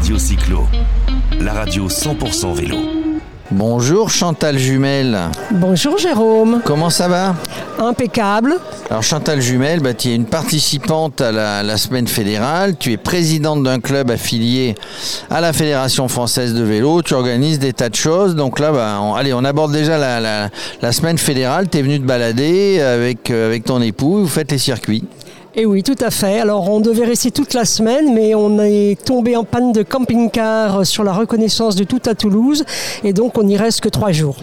Radio Cyclo, la radio 100% vélo. Bonjour Chantal Jumel. Bonjour Jérôme. Comment ça va? Impeccable. Alors Chantal Jumel, bah, tu es une participante à la, la semaine fédérale, tu es présidente d'un club affilié à la Fédération française de vélo, tu organises des tas de choses. Donc là, bah, on- allez, on aborde déjà la, la- la semaine fédérale, tu es venu te balader avec, euh, avec ton époux, vous faites les circuits. Et oui, tout à fait. Alors, on devait rester toute la semaine, mais on est tombé en panne de camping-car sur la reconnaissance de tout à Toulouse. Et donc, on n'y reste que trois jours.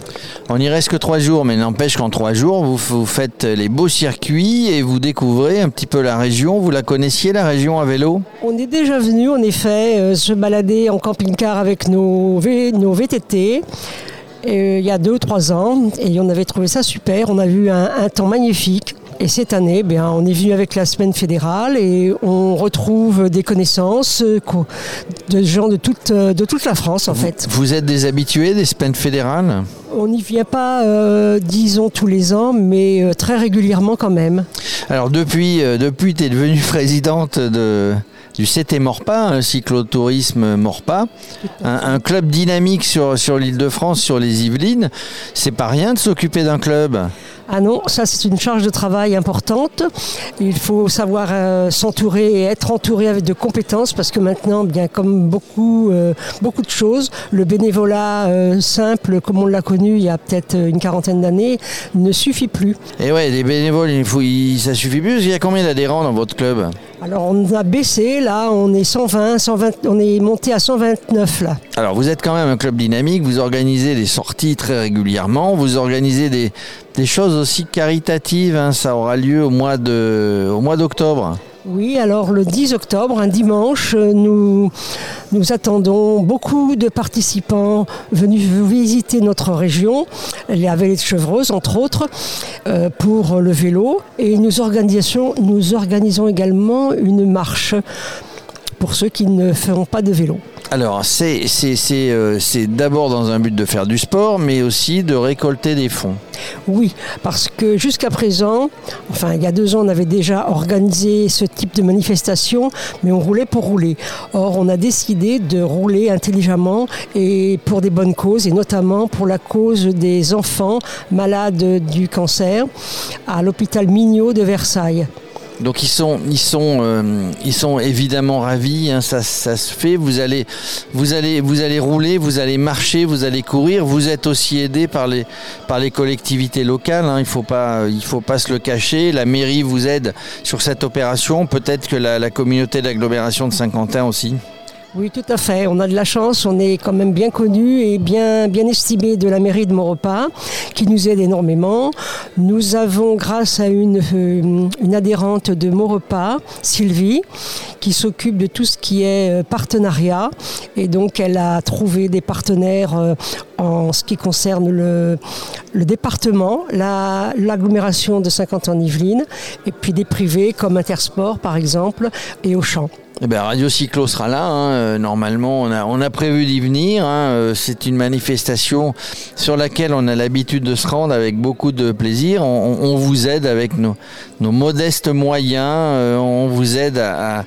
On y reste que trois jours, mais n'empêche qu'en trois jours, vous, vous faites les beaux circuits et vous découvrez un petit peu la région. Vous la connaissiez, la région à vélo? On est déjà venu, en effet, euh, se balader en camping-car avec nos, V- nos VTT. euh, il y a deux ou trois ans et on avait trouvé ça super. On a vu un, un temps magnifique. Et cette année, bien, on est venu avec la semaine fédérale et on retrouve des connaissances euh, de gens de toute, euh, de toute la France en fait. Vous êtes des habitués des semaines fédérales? On n'y vient pas, euh, disons, tous les ans, mais euh, très régulièrement quand même. Alors depuis, euh, depuis tu es devenue présidente de, du CT Morpa, un cyclotourisme Morpa, un, un club dynamique sur, sur l'île de France, sur les Yvelines. C'est pas rien de s'occuper d'un club? Ah non, ça c'est une charge de travail importante. Il faut savoir euh, s'entourer et être entouré avec de compétences parce que maintenant, bien comme beaucoup, euh, beaucoup de choses, le bénévolat euh, simple, comme on l'a connu il y a peut-être une quarantaine d'années, ne suffit plus. Et ouais, des bénévoles, il faut, il- ça suffit plus. Il y a combien d'adhérents dans votre club? Alors on a baissé, là on est 120, 120 on est monté à 129 là. Alors vous êtes quand même un club dynamique, vous organisez des sorties très régulièrement, vous organisez des, des choses aussi caritatives, hein. ça aura lieu au mois d'octobre. Oui, alors le 10 octobre, un dimanche, nous, attendons beaucoup de participants venus visiter notre région, la vallée de Chevreuse entre autres, euh, pour le vélo. Et nous organisons également une marche pour ceux qui ne feront pas de vélo. Alors, euh, c'est d'abord dans un but de faire du sport, mais aussi de récolter des fonds. Oui, parce que jusqu'à présent, enfin il y a deux ans, on avait déjà organisé ce type de manifestation, mais on roulait pour rouler. Or, on a décidé de rouler intelligemment et pour des bonnes causes, et notamment pour la cause des enfants malades du cancer à l'hôpital Mignot de Versailles. Donc ils sont, ils sont, euh, ils sont évidemment ravis. hein, ça, ça se fait. Vous allez, vous allez, vous allez rouler, vous allez marcher, vous allez courir. Vous êtes aussi aidé par les, par les collectivités locales. hein, il faut pas, il faut pas se le cacher. La mairie vous aide sur cette opération. Peut-être que la, la communauté d'agglomération de Saint-Quentin aussi. Oui, tout à fait. On a de la chance. On est quand même bien connu et bien, bien estimé de la mairie de Maurepas, qui nous aide énormément. Nous avons, grâce à une, euh, adhérente de Maurepas, Sylvie, qui s'occupe de tout ce qui est euh, partenariat. Et donc, elle a trouvé des partenaires euh, en ce qui concerne le, département, la- l'agglomération de Saint-Quentin-en-Yvelines, et puis des privés comme Intersport, par exemple, et Auchan. Eh ben, Radio Cyclo sera là. hein. Euh, Normalement, on a, prévu d'y venir. hein. Euh, C'est une manifestation sur laquelle on a l'habitude de se rendre avec beaucoup de plaisir. On, vous aide avec nos, modestes moyens. Euh, On vous aide à-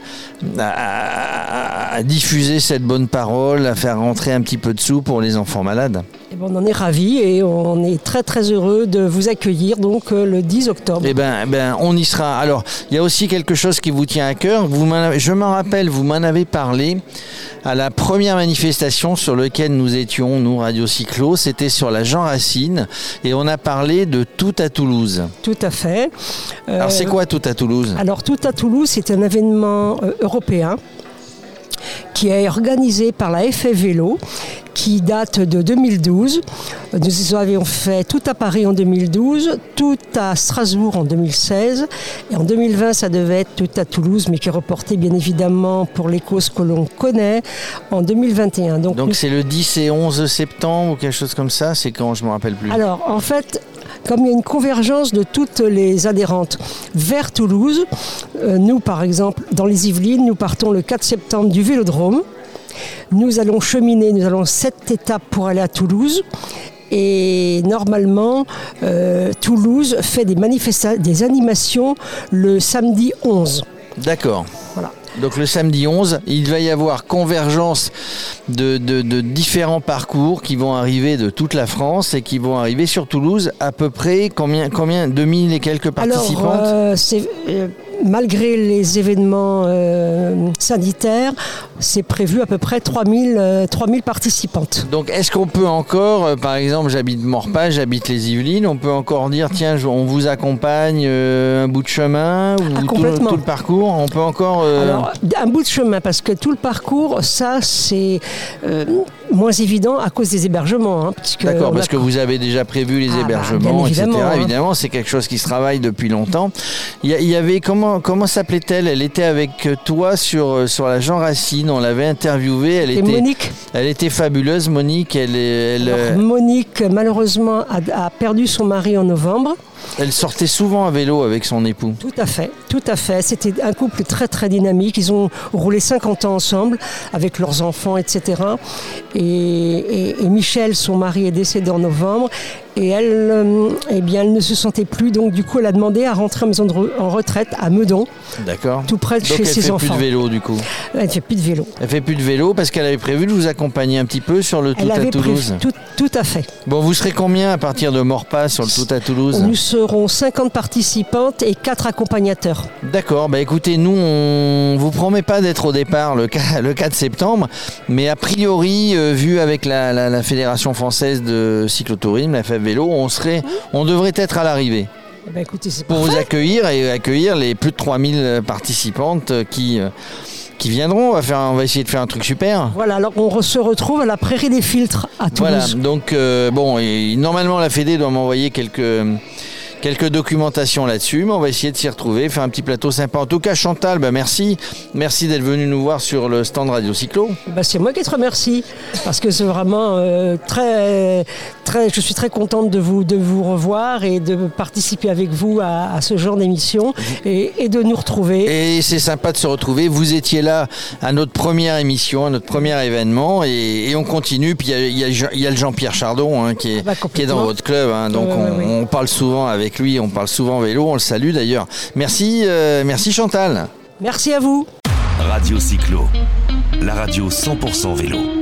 à diffuser cette bonne parole, à faire rentrer un petit peu de sous pour les enfants malades. On en est ravis et on est très très heureux de vous accueillir donc euh, le 10 octobre. Eh ben, eh ben, on y sera. Alors, il y a aussi quelque chose qui vous tient à cœur. Vous je m'en rappelle, vous m'en avez parlé à la première manifestation sur laquelle nous étions, nous, Radio Cyclo. C'était sur la Jean Racine et on a parlé de tout à Toulouse. Tout à fait. Euh, Alors, c'est quoi tout à Toulouse? Alors tout à Toulouse, c'est un événement euh, européen qui est organisé par la FF Vélo, qui date de 2012. Nous avions fait tout à Paris en 2012, tout à Strasbourg en 2016, et en 2020, ça devait être tout à Toulouse, mais qui est reporté bien évidemment pour les causes que l'on connaît en 2021. Donc, nous- c'est le 10 et 11 septembre ou quelque chose comme ça C'est quand Je me rappelle plus. Alors, en fait, comme il y a une convergence de toutes les adhérentes vers Toulouse, euh, nous, par exemple, dans les Yvelines, nous partons le 4 septembre du Vélodrome. Nous allons cheminer, nous allons sept étapes pour aller à Toulouse. Et normalement, euh, Toulouse fait des, des animations le samedi 11. D'accord. Voilà. Donc le samedi 11, il va y avoir convergence de, de- de différents parcours qui vont arriver de toute la France et qui vont arriver sur Toulouse. À peu près combien, combien 2000 et quelques participantes? Alors, euh, malgré les événements euh, sanitaires, c'est prévu à peu près 3000, euh, 3000 participantes. Donc est-ce qu'on peut encore, euh, par exemple j'habite Morpas, j'habite les Yvelines, on peut encore dire tiens on vous accompagne un bout de chemin ou tout, Ah, complètement. tout le parcours On peut encore... Alors, un bout de chemin, parce que tout le parcours, ça, c'est moins évident à cause des hébergements. hein, D'accord, parce a- que vous avez déjà prévu les Ah, bah, hébergements, bien etc. évidemment, hein. Évidemment, c'est quelque chose qui se travaille depuis longtemps. Il y, avait comment comment s'appelait-elle? Elle était avec toi sur euh, sur la Jean Racine. On l'avait interviewée. Elle était Monique, elle était fabuleuse, Monique. Elle elle, alors, euh, Monique, malheureusement, a, a perdu son mari en novembre. Elle sortait souvent à vélo avec son époux. Tout à fait, tout à fait. C'était un couple très très dynamique. Ils ont roulé 50 ans ensemble avec leurs enfants, etc. Et, et- et Michel, son mari, est décédé en novembre. Et elle, euh, eh bien, elle ne se sentait plus. Donc du coup, elle a demandé à rentrer en maison de re- en retraite à Meudon, D'accord. tout près de Donc chez elle ses fait enfants. plus de vélo du coup. Elle ne fait plus de vélo. Elle fait plus de vélo parce qu'elle avait prévu de vous accompagner un petit peu sur le tout à Toulouse. prévu. Tout, tout à fait. Bon, vous serez combien à partir de Morpas sur le tout à Toulouse? Nous serons 50 participantes et 4 accompagnateurs. D'accord, bah écoutez, nous on vous promet pas d'être au départ le 4, le 4 septembre, mais a priori, euh, vu avec la, la- la Fédération française de cyclotourisme, la FF Vélo, on serait, on devrait être à l'arrivée Eh ben, écoutez, pour vous accueillir et accueillir les plus de 3000 participantes qui, euh, qui viendront. On va, faire, on va essayer de faire un truc super. Voilà, alors on se retrouve à la Prairie des Filtres à Toulouse. Voilà, donc euh, bon, et normalement la Fédé doit m'envoyer quelques, quelques documentations là-dessus, mais on va essayer de s'y retrouver, faire un petit plateau sympa. En tout cas, Chantal, bah, merci. Merci d'être venu nous voir sur le stand Radio Cyclo. Bah, c'est moi qui te remercie parce que c'est vraiment euh, très, très. Je suis très contente de vous, de vous revoir et de participer avec vous à, à ce genre d'émission et, et de nous retrouver. Et c'est sympa de se retrouver. Vous étiez là à notre première émission, à notre premier événement, et, et on continue. Puis il y a- y, y le Jean-Pierre Chardon hein, qui, est, Ah bah, qui est dans votre club. hein. donc on, parle souvent avec lui, on parle souvent vélo, on le salue d'ailleurs. Merci, euh, merci Chantal. Merci à vous. Radio Cyclo, la radio 100% vélo.